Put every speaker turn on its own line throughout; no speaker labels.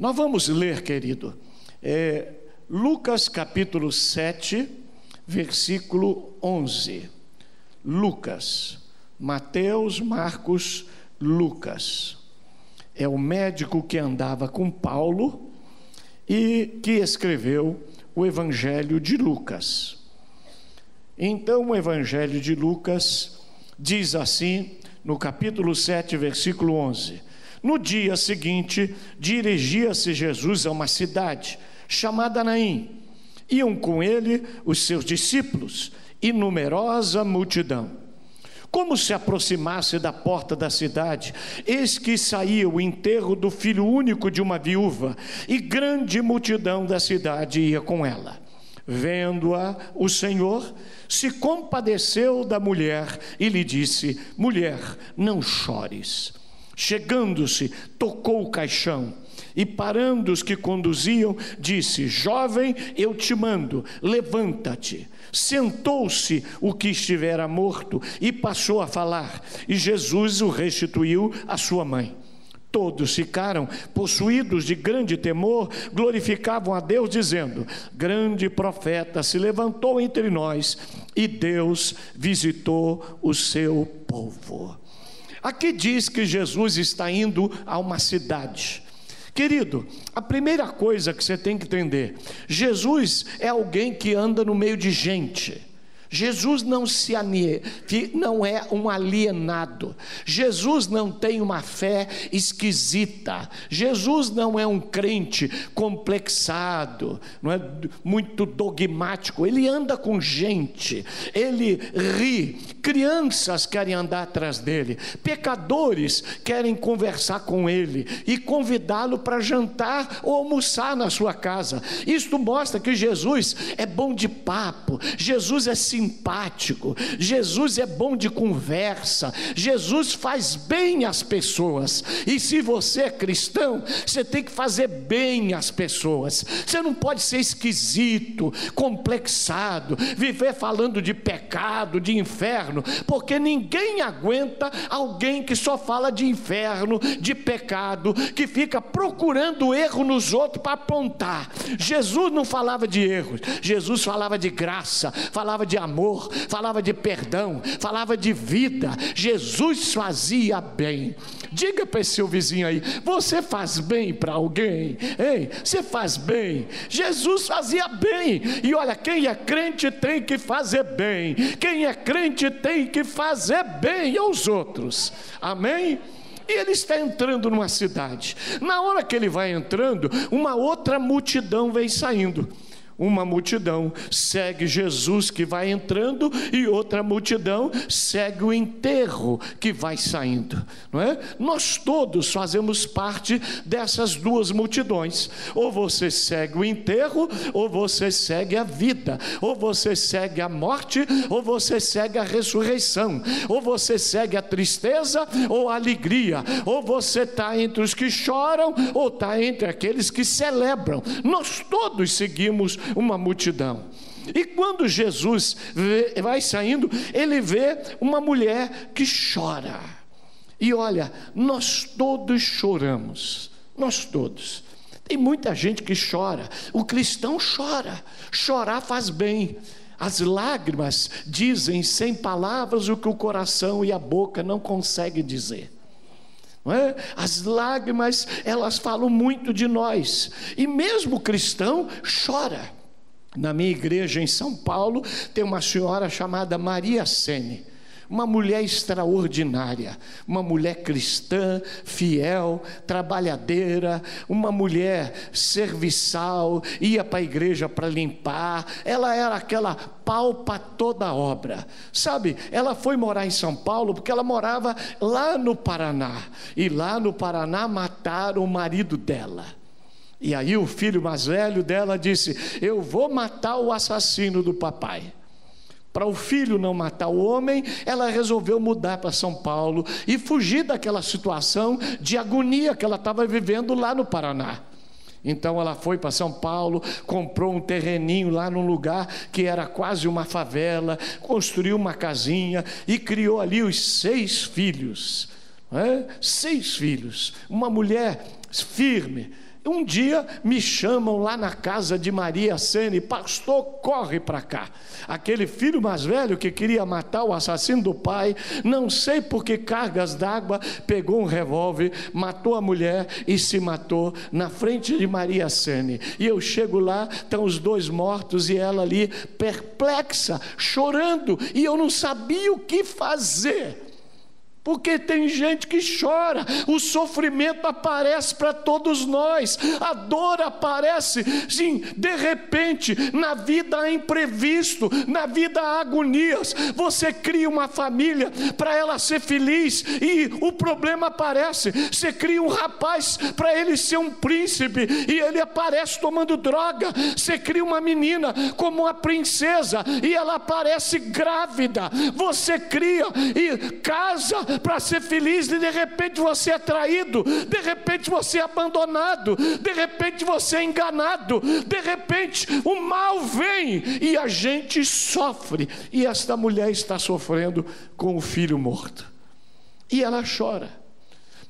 Nós vamos ler, querido, é, Lucas capítulo 7, versículo 11. Lucas, Mateus, Marcos, Lucas. É o médico que andava com Paulo e que escreveu o Evangelho de Lucas. Então, o Evangelho de Lucas diz assim, no capítulo 7, versículo 11: No dia seguinte, dirigia-se Jesus a uma cidade chamada Naim. Iam com ele os seus discípulos e numerosa multidão. Como se aproximasse da porta da cidade, eis que saía o enterro do filho único de uma viúva, e grande multidão da cidade ia com ela. Vendo-a, o Senhor se compadeceu da mulher e lhe disse: Mulher, não chores. Chegando-se, tocou o caixão e parando os que conduziam, disse: Jovem, eu te mando, levanta-te. Sentou-se o que estivera morto e passou a falar, e Jesus o restituiu à sua mãe. Todos ficaram possuídos de grande temor, glorificavam a Deus, dizendo: Grande profeta se levantou entre nós e Deus visitou o seu povo. Aqui diz que Jesus está indo a uma cidade. Querido, a primeira coisa que você tem que entender: Jesus é alguém que anda no meio de gente. Jesus não se não é um alienado. Jesus não tem uma fé esquisita. Jesus não é um crente complexado, não é muito dogmático. Ele anda com gente. Ele ri. Crianças querem andar atrás dele. Pecadores querem conversar com ele e convidá-lo para jantar ou almoçar na sua casa. Isto mostra que Jesus é bom de papo. Jesus é simpático simpático, Jesus é bom de conversa, Jesus faz bem às pessoas. E se você é cristão, você tem que fazer bem às pessoas. Você não pode ser esquisito, complexado, viver falando de pecado, de inferno, porque ninguém aguenta alguém que só fala de inferno, de pecado, que fica procurando erro nos outros para apontar. Jesus não falava de erros, Jesus falava de graça, falava de amor amor, falava de perdão, falava de vida. Jesus fazia bem. Diga para esse seu vizinho aí: você faz bem para alguém? Ei, você faz bem. Jesus fazia bem. E olha, quem é crente tem que fazer bem. Quem é crente tem que fazer bem aos outros. Amém? E ele está entrando numa cidade. Na hora que ele vai entrando, uma outra multidão vem saindo uma multidão segue Jesus que vai entrando e outra multidão segue o enterro que vai saindo, não é? Nós todos fazemos parte dessas duas multidões. Ou você segue o enterro, ou você segue a vida, ou você segue a morte, ou você segue a ressurreição, ou você segue a tristeza ou a alegria, ou você está entre os que choram, ou está entre aqueles que celebram. Nós todos seguimos uma multidão. E quando Jesus vê, vai saindo, ele vê uma mulher que chora. E olha, nós todos choramos, nós todos. Tem muita gente que chora, o cristão chora, chorar faz bem. As lágrimas dizem sem palavras o que o coração e a boca não conseguem dizer. Não é? As lágrimas, elas falam muito de nós. E mesmo o cristão chora. Na minha igreja em São Paulo, tem uma senhora chamada Maria Sene, uma mulher extraordinária, uma mulher cristã, fiel, trabalhadeira, uma mulher serviçal, ia para a igreja para limpar, ela era aquela pau para toda obra. Sabe, ela foi morar em São Paulo porque ela morava lá no Paraná, e lá no Paraná mataram o marido dela. E aí o filho mais velho dela disse: Eu vou matar o assassino do papai. Para o filho não matar o homem, ela resolveu mudar para São Paulo e fugir daquela situação de agonia que ela estava vivendo lá no Paraná. Então ela foi para São Paulo, comprou um terreninho lá num lugar que era quase uma favela, construiu uma casinha e criou ali os seis filhos. É? Seis filhos. Uma mulher firme, Um dia me chamam lá na casa de Maria Sene, pastor, corre para cá. Aquele filho mais velho que queria matar o assassino do pai, não sei por que cargas d'água, pegou um revólver, matou a mulher e se matou na frente de Maria Sene. E eu chego lá, estão os dois mortos e ela ali perplexa, chorando, e eu não sabia o que fazer. Porque tem gente que chora, o sofrimento aparece para todos nós, a dor aparece, sim, de repente, na vida imprevisto, na vida há agonias. Você cria uma família para ela ser feliz e o problema aparece. Você cria um rapaz para ele ser um príncipe e ele aparece tomando droga. Você cria uma menina como uma princesa e ela aparece grávida. Você cria e casa para ser feliz e de repente você é traído, de repente você é abandonado, de repente você é enganado, de repente o mal vem e a gente sofre. E esta mulher está sofrendo com o filho morto. E ela chora.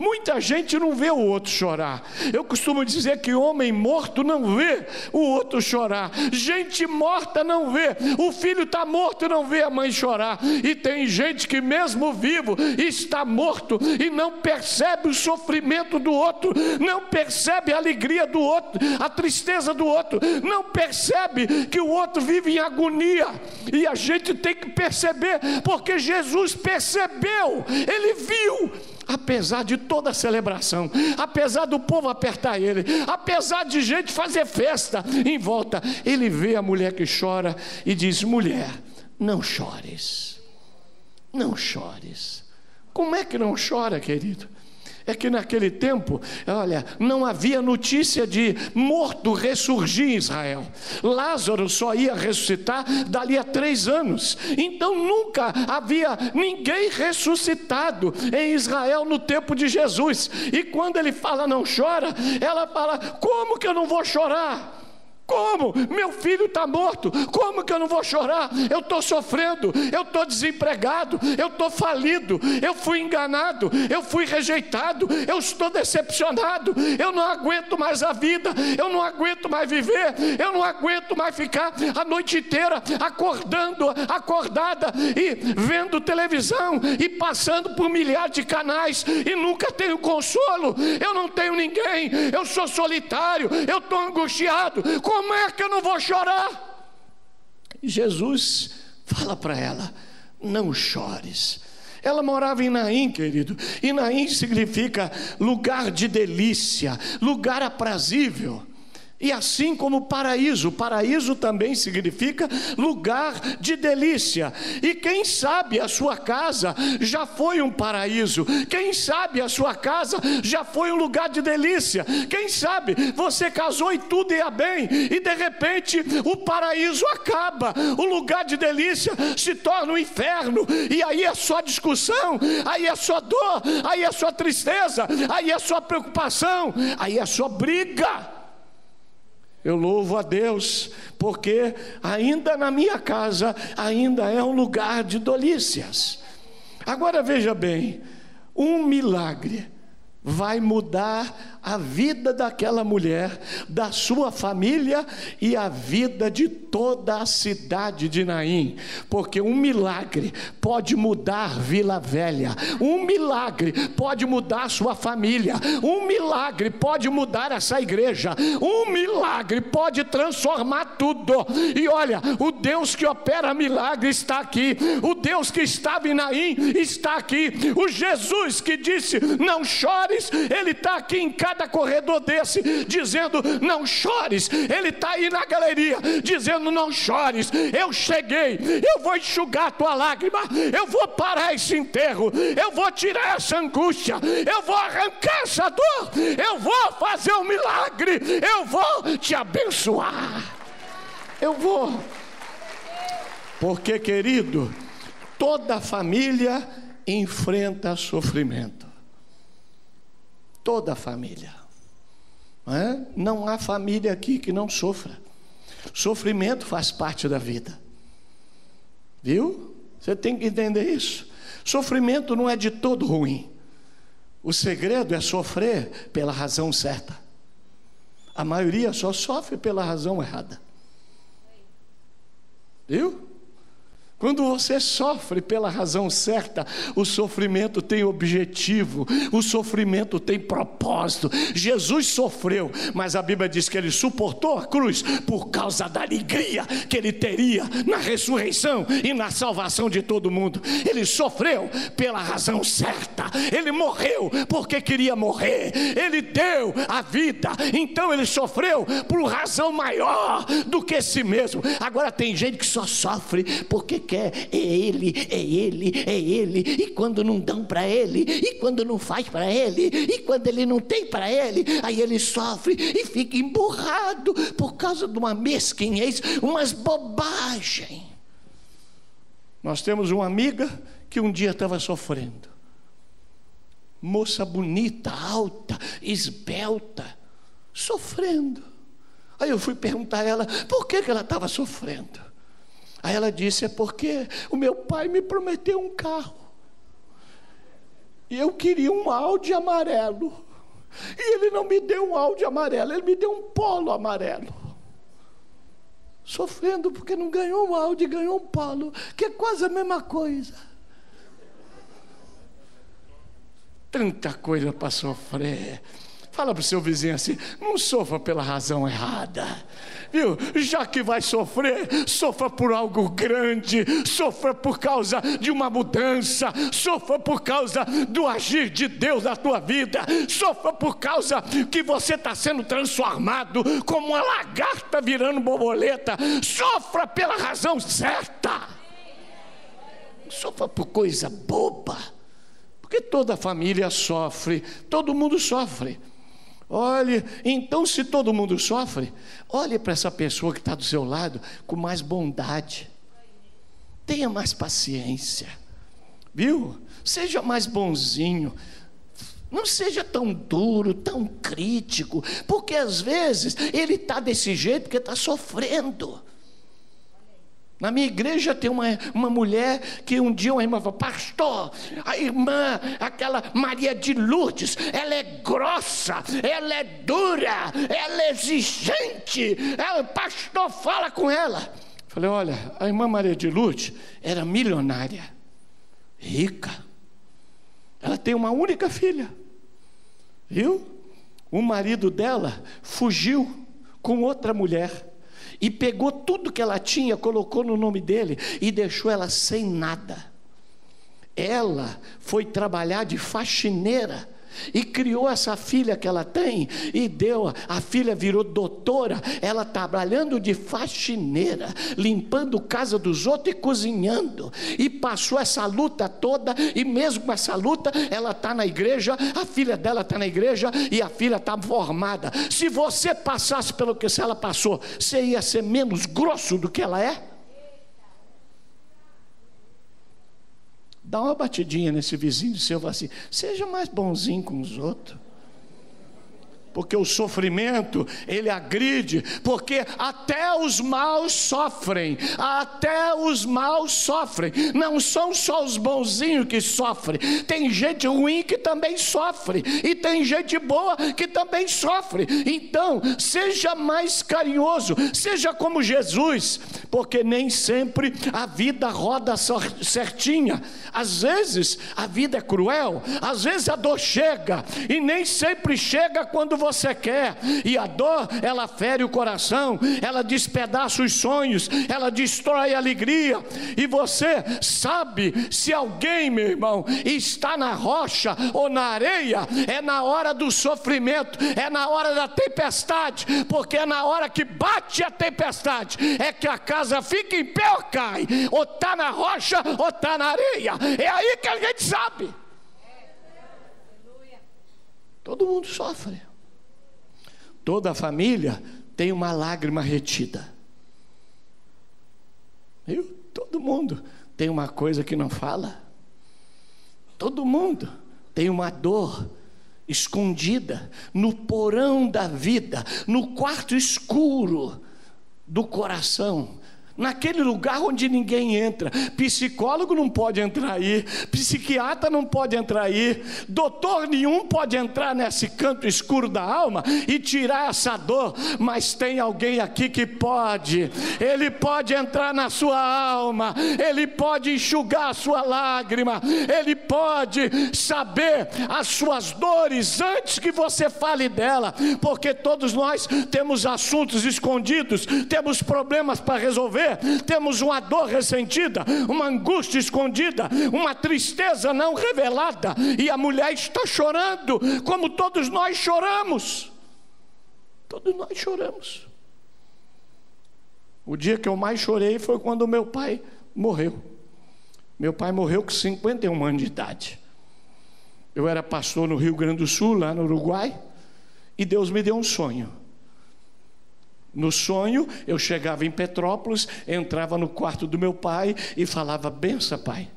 Muita gente não vê o outro chorar. Eu costumo dizer que homem morto não vê o outro chorar. Gente morta não vê. O filho está morto e não vê a mãe chorar. E tem gente que, mesmo vivo, está morto e não percebe o sofrimento do outro, não percebe a alegria do outro, a tristeza do outro, não percebe que o outro vive em agonia. E a gente tem que perceber, porque Jesus percebeu, ele viu apesar de toda a celebração, apesar do povo apertar ele, apesar de gente fazer festa em volta, ele vê a mulher que chora e diz: mulher, não chores, não chores. Como é que não chora, querido? É que naquele tempo, olha, não havia notícia de morto ressurgir em Israel. Lázaro só ia ressuscitar dali a três anos. Então nunca havia ninguém ressuscitado em Israel no tempo de Jesus. E quando ele fala não chora, ela fala: como que eu não vou chorar? Como? Meu filho está morto. Como que eu não vou chorar? Eu estou sofrendo, eu estou desempregado, eu estou falido, eu fui enganado, eu fui rejeitado, eu estou decepcionado, eu não aguento mais a vida, eu não aguento mais viver, eu não aguento mais ficar a noite inteira acordando, acordada e vendo televisão e passando por milhares de canais e nunca tenho consolo. Eu não tenho ninguém, eu sou solitário, eu estou angustiado. Como como é que eu não vou chorar? Jesus fala para ela: não chores. Ela morava em Naim, querido, e Naim significa lugar de delícia, lugar aprazível. E assim como paraíso, paraíso também significa lugar de delícia. E quem sabe a sua casa já foi um paraíso, quem sabe a sua casa já foi um lugar de delícia, quem sabe você casou e tudo ia bem, e de repente o paraíso acaba, o lugar de delícia se torna um inferno, e aí é só discussão, aí é só dor, aí é só tristeza, aí é só preocupação, aí é só briga. Eu louvo a Deus, porque ainda na minha casa, ainda é um lugar de delícias. Agora veja bem, um milagre vai mudar a vida daquela mulher, da sua família e a vida de toda a cidade de Naim, porque um milagre pode mudar Vila Velha, um milagre pode mudar sua família, um milagre pode mudar essa igreja, um milagre pode transformar tudo. E olha, o Deus que opera milagre está aqui, o Deus que estava em Naim está aqui, o Jesus que disse: Não chores, ele está aqui em casa cada corredor desse, dizendo: Não chores. Ele está aí na galeria, dizendo: Não chores. Eu cheguei, eu vou enxugar a tua lágrima, eu vou parar esse enterro, eu vou tirar essa angústia, eu vou arrancar essa dor, eu vou fazer um milagre, eu vou te abençoar. Eu vou. Porque, querido, toda família enfrenta sofrimento toda a família. Não, é? não há família aqui que não sofra. Sofrimento faz parte da vida. Viu? Você tem que entender isso. Sofrimento não é de todo ruim. O segredo é sofrer pela razão certa. A maioria só sofre pela razão errada. Viu? Quando você sofre pela razão certa, o sofrimento tem objetivo, o sofrimento tem propósito. Jesus sofreu, mas a Bíblia diz que ele suportou a cruz por causa da alegria que ele teria na ressurreição e na salvação de todo mundo. Ele sofreu pela razão certa, ele morreu porque queria morrer, ele deu a vida, então ele sofreu por razão maior do que si mesmo. Agora tem gente que só sofre porque quer, é ele, é ele, é ele, e quando não dão para ele, e quando não faz para ele, e quando ele não tem para ele, aí ele sofre e fica emburrado por causa de uma mesquinhez, umas bobagens. Nós temos uma amiga que um dia estava sofrendo. Moça bonita, alta, esbelta, sofrendo. Aí eu fui perguntar a ela por que, que ela estava sofrendo. Aí ela disse: É porque o meu pai me prometeu um carro. E eu queria um Audi amarelo. E ele não me deu um Audi amarelo, ele me deu um polo amarelo. Sofrendo porque não ganhou um Audi, ganhou um polo, que é quase a mesma coisa. Tanta coisa para sofrer. Fala para o seu vizinho assim: não sofra pela razão errada, viu? Já que vai sofrer, sofra por algo grande, sofra por causa de uma mudança, sofra por causa do agir de Deus na tua vida, sofra por causa que você está sendo transformado como uma lagarta virando borboleta, sofra pela razão certa, sofra por coisa boba. Porque toda família sofre, todo mundo sofre. Olhe, então se todo mundo sofre, olhe para essa pessoa que está do seu lado com mais bondade. Tenha mais paciência. Viu? Seja mais bonzinho. Não seja tão duro, tão crítico, porque às vezes ele está desse jeito porque está sofrendo. Na minha igreja tem uma, uma mulher que um dia uma irmã falou, pastor, a irmã, aquela Maria de Lourdes, ela é grossa, ela é dura, ela é exigente. Ela, pastor, fala com ela. Falei, olha, a irmã Maria de Lourdes era milionária, rica. Ela tem uma única filha. Viu? O marido dela fugiu com outra mulher e pegou tudo que ela tinha, colocou no nome dele e deixou ela sem nada. Ela foi trabalhar de faxineira e criou essa filha que ela tem e deu, a filha virou doutora, ela trabalhando de faxineira, limpando casa dos outros e cozinhando, e passou essa luta toda, e mesmo com essa luta, ela está na igreja, a filha dela está na igreja e a filha está formada. Se você passasse pelo que ela passou, você ia ser menos grosso do que ela é? Dá uma batidinha nesse vizinho seu e assim: seja mais bonzinho com os outros porque o sofrimento ele agride, porque até os maus sofrem, até os maus sofrem, não são só os bonzinhos que sofrem, tem gente ruim que também sofre, e tem gente boa que também sofre, então seja mais carinhoso, seja como Jesus, porque nem sempre a vida roda certinha, às vezes a vida é cruel, às vezes a dor chega, e nem sempre chega quando você quer, e a dor, ela fere o coração, ela despedaça os sonhos, ela destrói a alegria, e você sabe se alguém, meu irmão, está na rocha ou na areia, é na hora do sofrimento, é na hora da tempestade, porque é na hora que bate a tempestade, é que a casa fica em pé ou cai, ou está na rocha ou está na areia, é aí que a gente sabe. Todo mundo sofre. Toda família tem uma lágrima retida. Todo mundo tem uma coisa que não fala. Todo mundo tem uma dor escondida no porão da vida, no quarto escuro do coração naquele lugar onde ninguém entra. Psicólogo não pode entrar aí, psiquiatra não pode entrar aí, doutor nenhum pode entrar nesse canto escuro da alma e tirar essa dor, mas tem alguém aqui que pode. Ele pode entrar na sua alma, ele pode enxugar a sua lágrima, ele pode saber as suas dores antes que você fale dela, porque todos nós temos assuntos escondidos, temos problemas para resolver temos uma dor ressentida, uma angústia escondida, uma tristeza não revelada, e a mulher está chorando, como todos nós choramos. Todos nós choramos. O dia que eu mais chorei foi quando meu pai morreu. Meu pai morreu com 51 anos de idade. Eu era pastor no Rio Grande do Sul, lá no Uruguai, e Deus me deu um sonho. No sonho, eu chegava em Petrópolis, entrava no quarto do meu pai e falava: Bença, pai.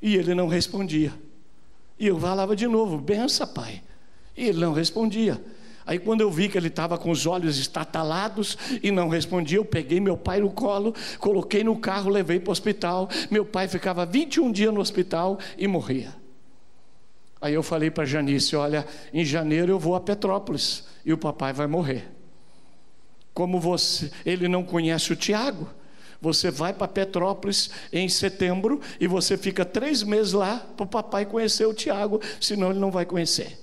E ele não respondia. E eu falava de novo: Bença, pai. E ele não respondia. Aí, quando eu vi que ele estava com os olhos estatalados e não respondia, eu peguei meu pai no colo, coloquei no carro, levei para o hospital. Meu pai ficava 21 dias no hospital e morria. Aí eu falei para Janice: Olha, em janeiro eu vou a Petrópolis e o papai vai morrer como você, ele não conhece o Tiago. Você vai para Petrópolis em setembro e você fica três meses lá para o papai conhecer o Tiago, senão ele não vai conhecer.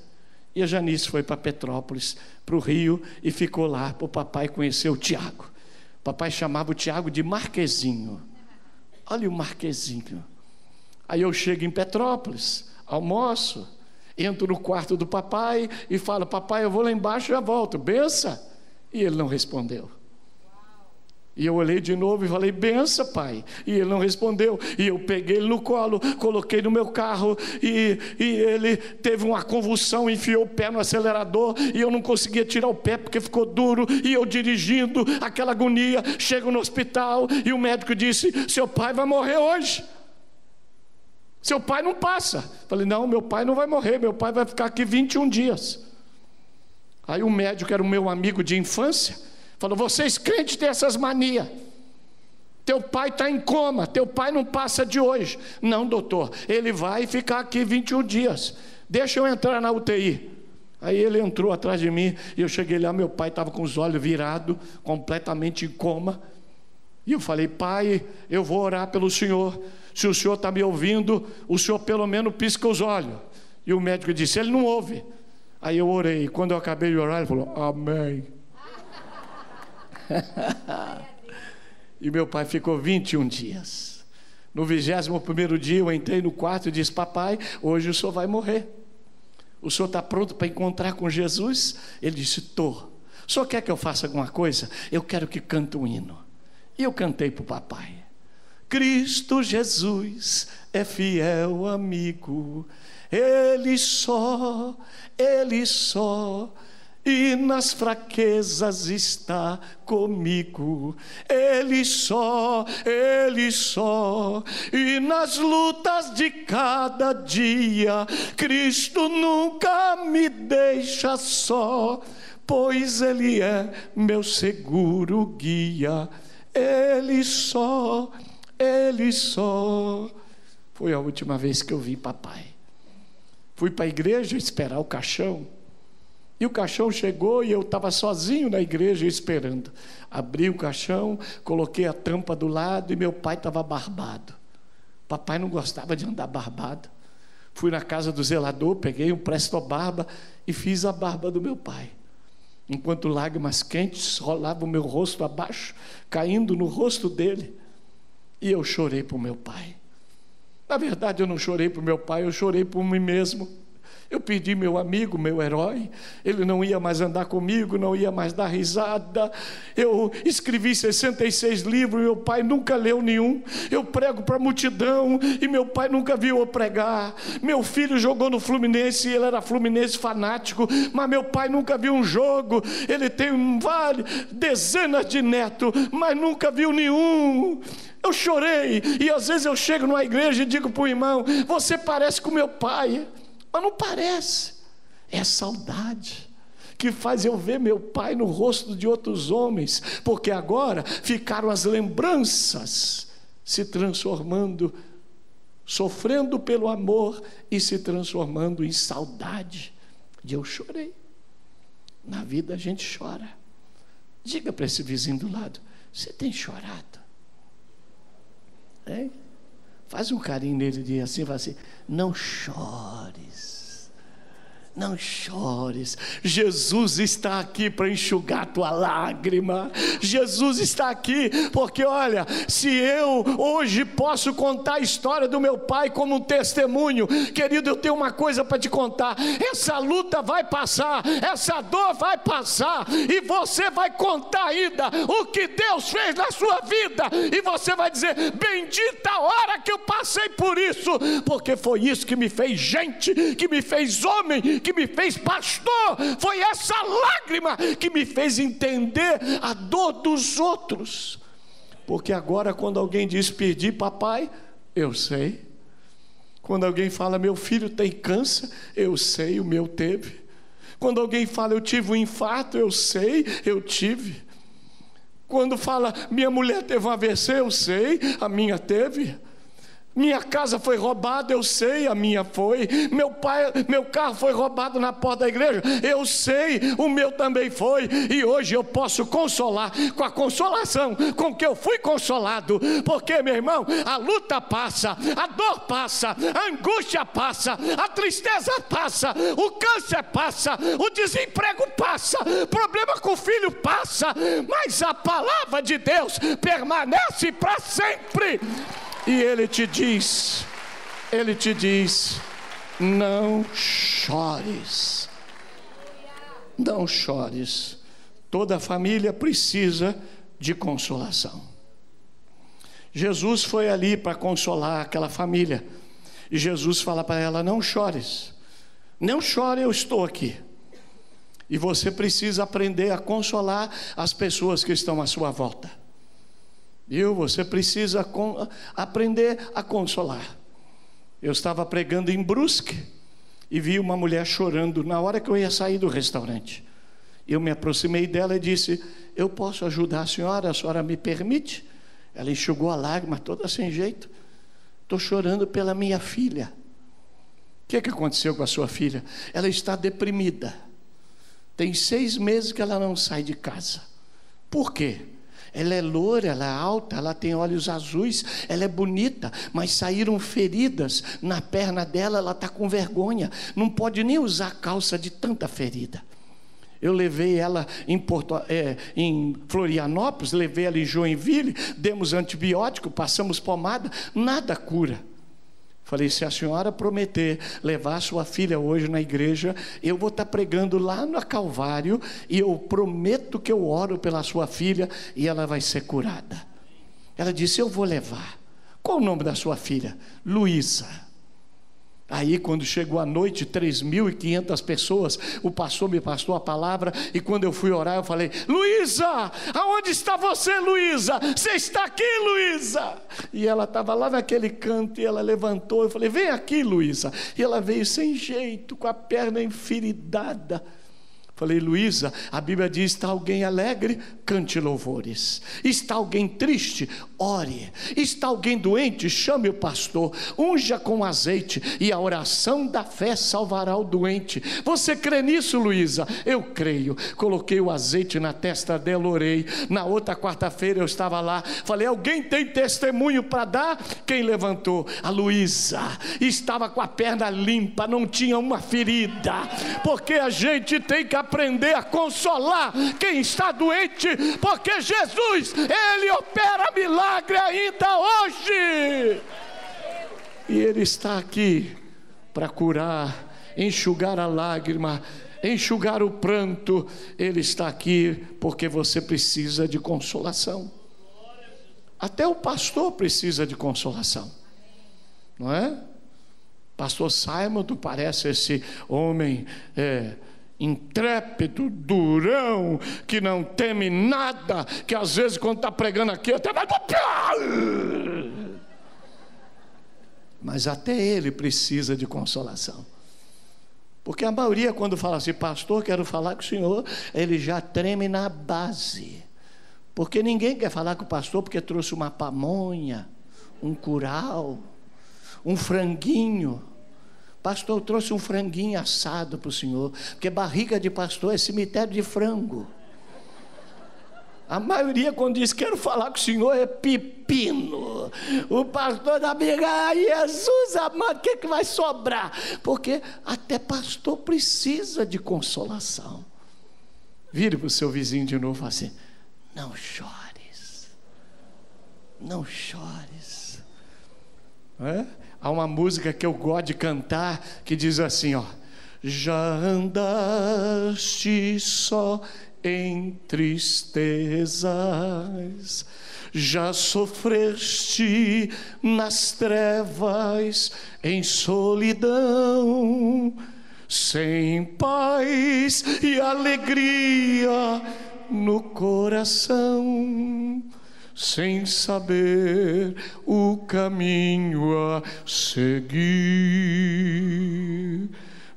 E a Janice foi para Petrópolis, para o Rio, e ficou lá para o papai conhecer o Tiago. Papai chamava o Tiago de Marquezinho. Olha o Marquezinho. Aí eu chego em Petrópolis, almoço, entro no quarto do papai e falo: Papai, eu vou lá embaixo e já volto. Bença. E ele não respondeu. E eu olhei de novo e falei, bença, pai. E ele não respondeu. E eu peguei ele no colo, coloquei no meu carro. E, e ele teve uma convulsão, enfiou o pé no acelerador. E eu não conseguia tirar o pé porque ficou duro. E eu dirigindo, aquela agonia. Chego no hospital e o médico disse: Seu pai vai morrer hoje. Seu pai não passa. Falei, não, meu pai não vai morrer. Meu pai vai ficar aqui 21 dias. Aí o médico era o meu amigo de infância, falou: vocês crentes têm essas manias. Teu pai está em coma, teu pai não passa de hoje. Não, doutor, ele vai ficar aqui 21 dias. Deixa eu entrar na UTI. Aí ele entrou atrás de mim e eu cheguei lá, meu pai estava com os olhos virados, completamente em coma. E eu falei, pai, eu vou orar pelo senhor. Se o senhor está me ouvindo, o senhor pelo menos pisca os olhos. E o médico disse: ele não ouve. Aí eu orei. Quando eu acabei de orar, ele falou: Amém. e meu pai ficou 21 dias. No 21 dia, eu entrei no quarto e disse: Papai, hoje o senhor vai morrer. O senhor está pronto para encontrar com Jesus? Ele disse: Estou. O senhor quer que eu faça alguma coisa? Eu quero que cante um hino. E eu cantei para o papai. Cristo Jesus é fiel amigo ele só, Ele só, e nas fraquezas está comigo. Ele só, Ele só, e nas lutas de cada dia, Cristo nunca me deixa só, pois Ele é meu seguro guia. Ele só, Ele só. Foi a última vez que eu vi papai. Fui para a igreja esperar o caixão. E o caixão chegou e eu estava sozinho na igreja esperando. Abri o caixão, coloquei a tampa do lado e meu pai estava barbado. Papai não gostava de andar barbado. Fui na casa do zelador, peguei um presto barba e fiz a barba do meu pai. Enquanto lágrimas quentes rolavam o meu rosto abaixo, caindo no rosto dele. E eu chorei para o meu pai. Na verdade, eu não chorei por meu pai, eu chorei por mim mesmo. Eu pedi meu amigo, meu herói, ele não ia mais andar comigo, não ia mais dar risada. Eu escrevi 66 livros, meu pai nunca leu nenhum. Eu prego para a multidão e meu pai nunca viu eu pregar. Meu filho jogou no Fluminense, ele era Fluminense fanático, mas meu pai nunca viu um jogo. Ele tem vale, dezenas de netos, mas nunca viu nenhum. Eu chorei, e às vezes eu chego numa igreja e digo para o irmão: Você parece com meu pai. Mas não parece, é saudade. que faz eu ver meu pai no rosto de outros homens, porque agora ficaram as lembranças se transformando, sofrendo pelo amor e se transformando em saudade. E eu chorei. Na vida a gente chora. Diga para esse vizinho do lado: você tem chorado? Hein? Faz um carinho nele de assim, fala assim: não chores não chores. Jesus está aqui para enxugar tua lágrima. Jesus está aqui porque, olha, se eu hoje posso contar a história do meu pai como um testemunho, querido, eu tenho uma coisa para te contar. Essa luta vai passar, essa dor vai passar, e você vai contar ainda o que Deus fez na sua vida, e você vai dizer: Bendita a hora que eu passei por isso, porque foi isso que me fez gente, que me fez homem que me fez pastor, foi essa lágrima que me fez entender a dor dos outros. Porque agora, quando alguém diz perdi papai, eu sei. Quando alguém fala meu filho tem câncer, eu sei, o meu teve. Quando alguém fala eu tive um infarto, eu sei, eu tive. Quando fala minha mulher teve um AVC, eu sei, a minha teve. Minha casa foi roubada, eu sei, a minha foi. Meu pai, meu carro foi roubado na porta da igreja, eu sei, o meu também foi. E hoje eu posso consolar com a consolação com que eu fui consolado, porque meu irmão, a luta passa, a dor passa, a angústia passa, a tristeza passa, o câncer passa, o desemprego passa, problema com o filho passa, mas a palavra de Deus permanece para sempre. E ele te diz, ele te diz: não chores. Não chores. Toda família precisa de consolação. Jesus foi ali para consolar aquela família. E Jesus fala para ela: Não chores. Não chore, eu estou aqui. E você precisa aprender a consolar as pessoas que estão à sua volta. Viu? Você precisa aprender a consolar. Eu estava pregando em Brusque e vi uma mulher chorando na hora que eu ia sair do restaurante. Eu me aproximei dela e disse: Eu posso ajudar a senhora? A senhora me permite? Ela enxugou a lágrima toda sem jeito. Estou chorando pela minha filha. O que, que aconteceu com a sua filha? Ela está deprimida. Tem seis meses que ela não sai de casa. Por quê? Ela é loura, ela é alta, ela tem olhos azuis, ela é bonita, mas saíram feridas na perna dela, ela está com vergonha, não pode nem usar calça de tanta ferida. Eu levei ela em, Porto, é, em Florianópolis, levei ela em Joinville, demos antibiótico, passamos pomada, nada cura. Falei, se a senhora prometer levar sua filha hoje na igreja, eu vou estar pregando lá no Calvário e eu prometo que eu oro pela sua filha e ela vai ser curada. Ela disse: Eu vou levar. Qual o nome da sua filha? Luísa. Aí, quando chegou a noite, 3.500 pessoas, o pastor me passou a palavra, e quando eu fui orar, eu falei: Luísa, aonde está você, Luísa? Você está aqui, Luísa? E ela estava lá naquele canto, e ela levantou, eu falei: Vem aqui, Luísa. E ela veio sem jeito, com a perna enfiridada. Falei, Luísa, a Bíblia diz: está alguém alegre, cante louvores. Está alguém triste, ore. Está alguém doente, chame o pastor. Unja com azeite, e a oração da fé salvará o doente. Você crê nisso, Luísa? Eu creio. Coloquei o azeite na testa dela, orei. Na outra quarta-feira eu estava lá. Falei: alguém tem testemunho para dar? Quem levantou? A Luísa. Estava com a perna limpa, não tinha uma ferida. Porque a gente tem que aprender a consolar quem está doente, porque Jesus, Ele opera milagre ainda hoje. E Ele está aqui para curar, enxugar a lágrima, enxugar o pranto. Ele está aqui porque você precisa de consolação. Até o pastor precisa de consolação, não é? Pastor Simon, parece esse homem é, intrépido, durão, que não teme nada, que às vezes quando está pregando aqui até vai. Mas até ele precisa de consolação. Porque a maioria, quando fala assim, pastor, quero falar com o senhor, ele já treme na base. Porque ninguém quer falar com o pastor porque trouxe uma pamonha, um curau, um franguinho. Pastor, eu trouxe um franguinho assado para o senhor, porque barriga de pastor é cemitério de frango. A maioria, quando diz quero falar com o senhor, é pepino. O pastor da amiga, ai, Jesus amado, o que, é que vai sobrar? Porque até pastor precisa de consolação. Vire para o seu vizinho de novo assim: não chores, não chores. É? Há uma música que eu gosto de cantar que diz assim: ó, já andaste só em tristezas, já sofreste nas trevas, em solidão, sem paz e alegria no coração, sem saber o caminho a seguir.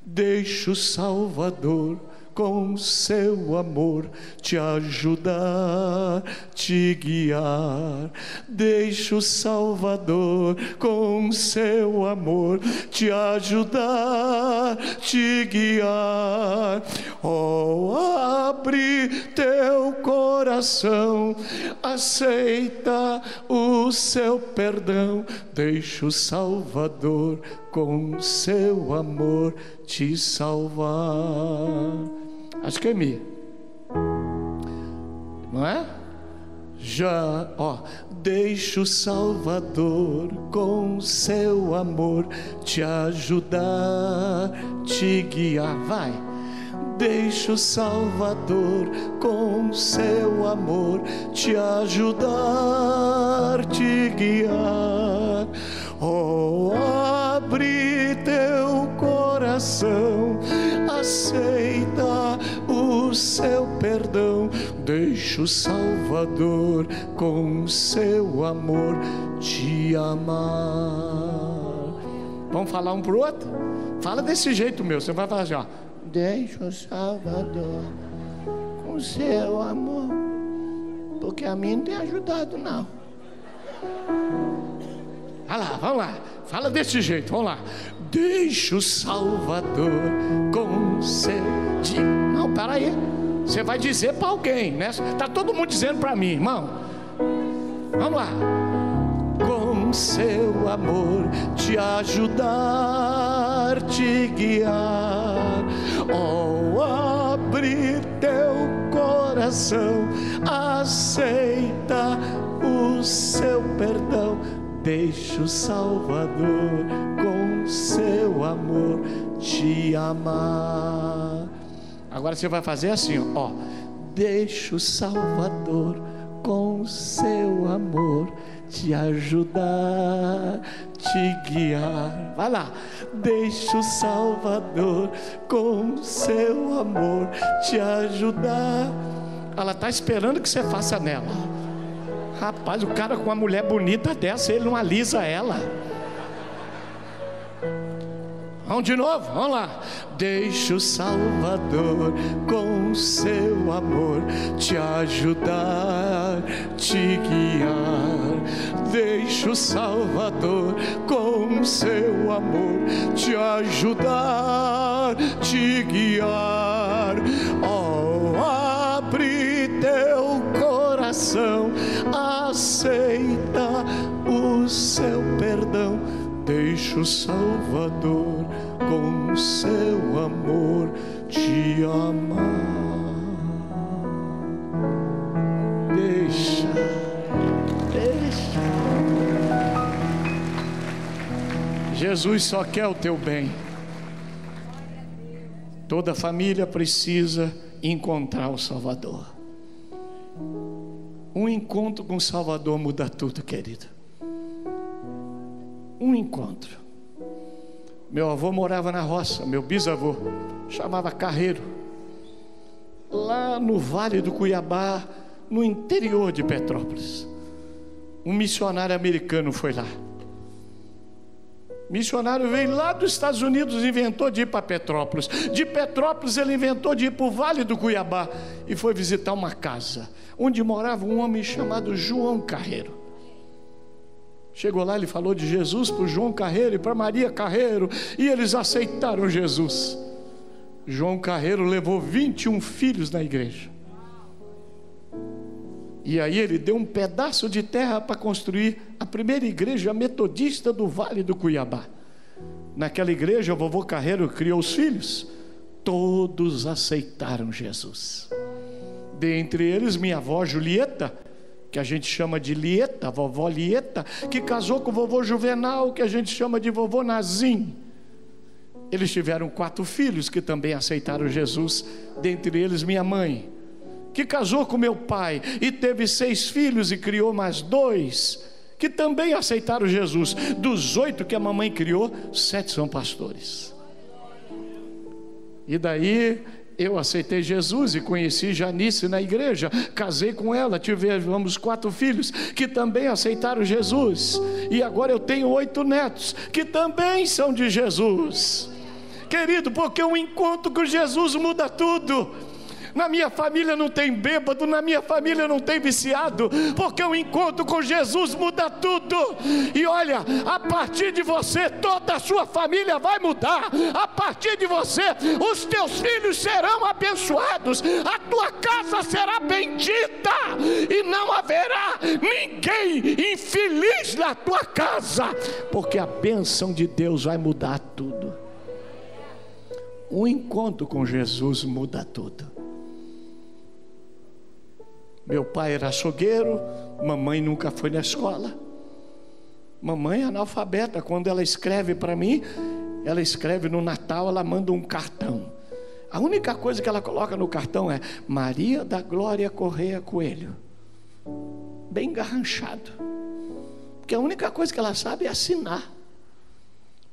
Deixa o Salvador com seu amor te ajudar, te guiar. Deixa o Salvador com seu amor te ajudar, te guiar. Oh, abre teu coração, aceita o seu perdão. Deixa o Salvador com seu amor te salvar. Acho que é Mi. Não é? Já, ó, deixa o Salvador com seu amor te ajudar, te guiar. Vai. Deixa o Salvador com seu amor te ajudar, te guiar. Oh, abre teu coração, aceita o seu perdão, deixa o Salvador com seu amor te amar. Vamos falar um para o outro? Fala desse jeito, meu. Você vai falar assim, ó. Deixa o Salvador com seu amor, porque a mim não tem ajudado, não. Vai lá, vamos lá. Fala desse jeito, vamos lá. Deixa o Salvador com seu. Não, para aí. Você vai dizer para alguém, né? Tá todo mundo dizendo para mim, irmão. Vamos lá. Com seu amor te ajudar, te guiar. Oh, abre teu coração, aceita o seu perdão Deixa o Salvador com seu amor te amar. Agora você vai fazer assim, ó. Deixa o Salvador com seu amor te ajudar, te guiar. Vai lá. Deixa o Salvador com seu amor te ajudar. Ela está esperando que você faça nela. Rapaz, o cara com uma mulher bonita dessa, ele não alisa ela. Vamos de novo, vamos lá. Deixa o Salvador com seu amor te ajudar, te guiar. Deixa o Salvador com seu amor te ajudar, te guiar. Oh, abre teu coração aceita o seu perdão. Deixa o Salvador com seu amor te amar. Deixa, deixa. Jesus só quer o teu bem. Toda família precisa encontrar o Salvador. Um encontro com o Salvador muda tudo, querido. Um encontro. Meu avô morava na roça, meu bisavô chamava Carreiro, lá no Vale do Cuiabá, no interior de Petrópolis. Um missionário americano foi lá. Missionário veio lá dos Estados Unidos, inventou de ir para Petrópolis. De Petrópolis ele inventou de ir para o Vale do Cuiabá e foi visitar uma casa onde morava um homem chamado João Carreiro. Chegou lá, ele falou de Jesus para João Carreiro e para Maria Carreiro, e eles aceitaram Jesus. João Carreiro levou 21 filhos na igreja. E aí ele deu um pedaço de terra para construir a primeira igreja metodista do Vale do Cuiabá. Naquela igreja, o vovô Carreiro criou os filhos. Todos aceitaram Jesus. Dentre eles, minha avó Julieta, que a gente chama de Lieta, vovó Lieta, que casou com o vovô Juvenal, que a gente chama de vovô Nazim. Eles tiveram quatro filhos que também aceitaram Jesus, dentre eles minha mãe que casou com meu pai e teve seis filhos e criou mais dois, que também aceitaram Jesus. Dos oito que a mamãe criou, sete são pastores. E daí eu aceitei Jesus e conheci Janice na igreja, casei com ela, tivemos quatro filhos que também aceitaram Jesus, e agora eu tenho oito netos que também são de Jesus. Querido, porque o encontro com Jesus muda tudo. Na minha família não tem bêbado, na minha família não tem viciado, porque o encontro com Jesus muda tudo. E olha, a partir de você, toda a sua família vai mudar. A partir de você, os teus filhos serão abençoados, a tua casa será bendita, e não haverá ninguém infeliz na tua casa, porque a bênção de Deus vai mudar tudo. Um encontro com Jesus muda tudo. Meu pai era açougueiro, mamãe nunca foi na escola. Mamãe é analfabeta, quando ela escreve para mim, ela escreve no Natal, ela manda um cartão. A única coisa que ela coloca no cartão é Maria da Glória Correia Coelho. Bem garranchado. Porque a única coisa que ela sabe é assinar.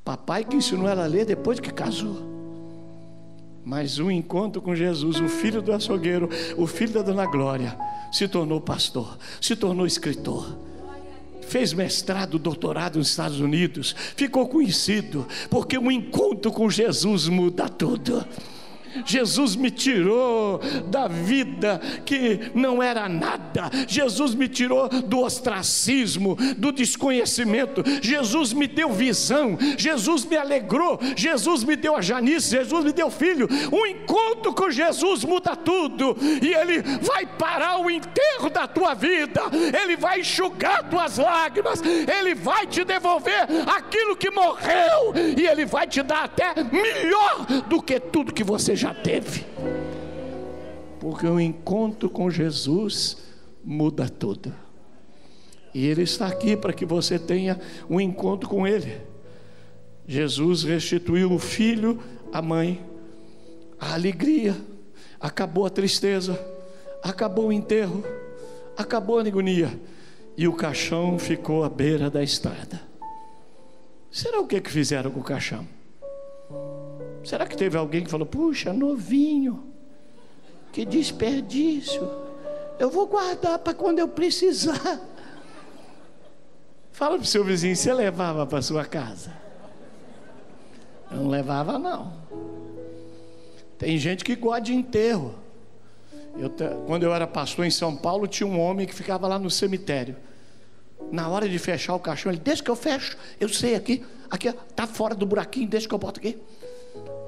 Papai que ensinou ela a ler depois que casou. Mas um encontro com Jesus, o filho do açougueiro, o filho da dona Glória, se tornou pastor, se tornou escritor fez mestrado, doutorado nos Estados Unidos, ficou conhecido, porque o encontro com Jesus muda tudo. Jesus me tirou da vida que não era nada. Jesus me tirou do ostracismo, do desconhecimento. Jesus me deu visão. Jesus me alegrou. Jesus me deu a Janice. Jesus me deu filho. Um encontro com Jesus muda tudo. E Ele vai parar o enterro da tua vida. Ele vai enxugar tuas lágrimas. Ele vai te devolver aquilo que morreu. E Ele vai te dar até melhor do que tudo que você já já teve. Porque o encontro com Jesus muda tudo. E Ele está aqui para que você tenha um encontro com Ele. Jesus restituiu o filho, a mãe, a alegria, acabou a tristeza, acabou o enterro, acabou a agonia, e o caixão ficou à beira da estrada. Será o que, que fizeram com o caixão? Será que teve alguém que falou: puxa, novinho, que desperdício, eu vou guardar para quando eu precisar. Fala para o seu vizinho: você levava para sua casa? Eu não levava, não. Tem gente que gosta de enterro. Eu, quando eu era pastor em São Paulo, tinha um homem que ficava lá no cemitério. Na hora de fechar o caixão, ele, deixa que eu fecho, eu sei aqui, aqui está fora do buraquinho, deixa que eu boto aqui.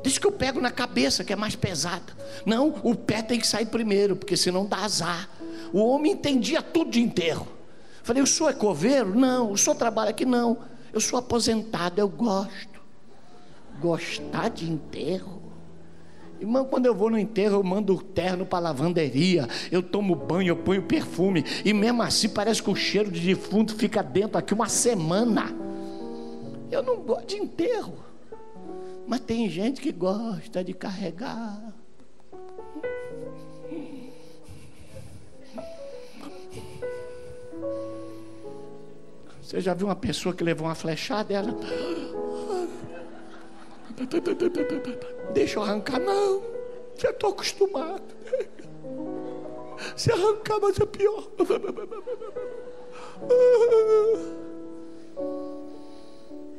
Diz que eu pego na cabeça, que é mais pesado. Não, o pé tem que sair primeiro, porque senão dá azar. O homem entendia tudo de enterro. Falei, o senhor é coveiro? Não, o senhor trabalha aqui? Não. Eu sou aposentado, eu gosto. Gostar de enterro? Irmão, quando eu vou no enterro, eu mando o terno para lavanderia, eu tomo banho, eu ponho perfume, e mesmo assim parece que o cheiro de defunto fica dentro aqui uma semana. Eu não gosto de enterro. Mas tem gente que gosta de carregar. Você já viu uma pessoa que levou uma flechada? Ela. Deixa eu arrancar, não. Já estou acostumado. Se arrancar, mas é pior.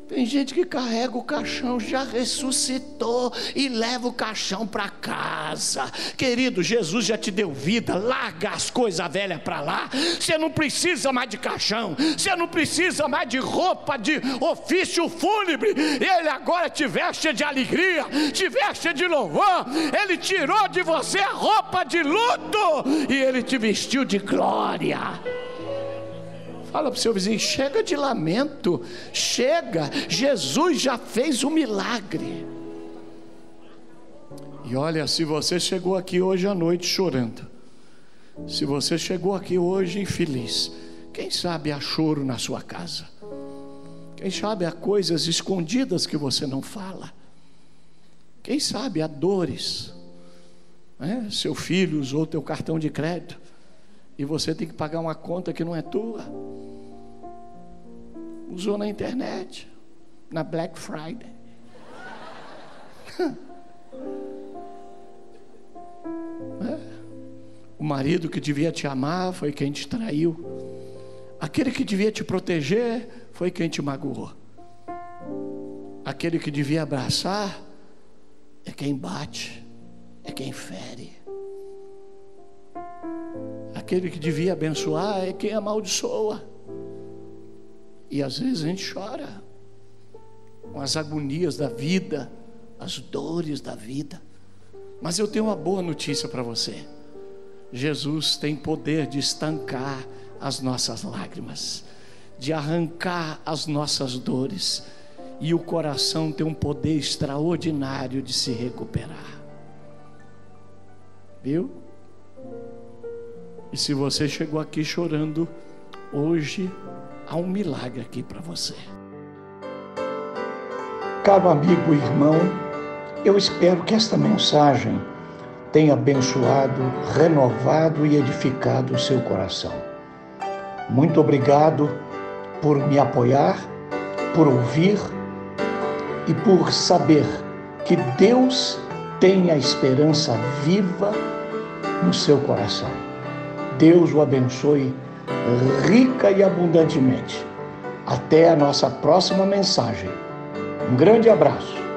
Tem gente que carrega o caixão, já ressuscitou e leva o caixão para casa. Querido, Jesus já te deu vida, larga as coisas velhas para lá. Você não precisa mais de caixão, você não precisa mais de roupa de ofício fúnebre. Ele agora te veste de alegria, te veste de louvor. Ele tirou de você a roupa de luto e ele te vestiu de glória. Fala para o seu vizinho: chega de lamento, chega, Jesus já fez um milagre. E olha, se você chegou aqui hoje à noite chorando, se você chegou aqui hoje infeliz, quem sabe há choro na sua casa, quem sabe há coisas escondidas que você não fala, quem sabe há dores, né? seu filho usou teu cartão de crédito, e você tem que pagar uma conta que não é tua. Usou na internet, na Black Friday. é. O marido que devia te amar foi quem te traiu. Aquele que devia te proteger foi quem te magoou. Aquele que devia abraçar é quem bate, é quem fere. Aquele que devia abençoar é quem amaldiçoa. E às vezes a gente chora com as agonias da vida, as dores da vida. Mas eu tenho uma boa notícia para você. Jesus tem poder de estancar as nossas lágrimas, de arrancar as nossas dores, e o coração tem um poder extraordinário de se recuperar. Viu? E se você chegou aqui chorando, hoje há um milagre aqui para você.
Caro amigo e irmão, eu espero que esta mensagem tenha abençoado, renovado e edificado o seu coração. Muito obrigado por me apoiar, por ouvir e por saber que Deus tem a esperança viva no seu coração. Deus o abençoe rica e abundantemente. Até a nossa próxima mensagem. Um grande abraço.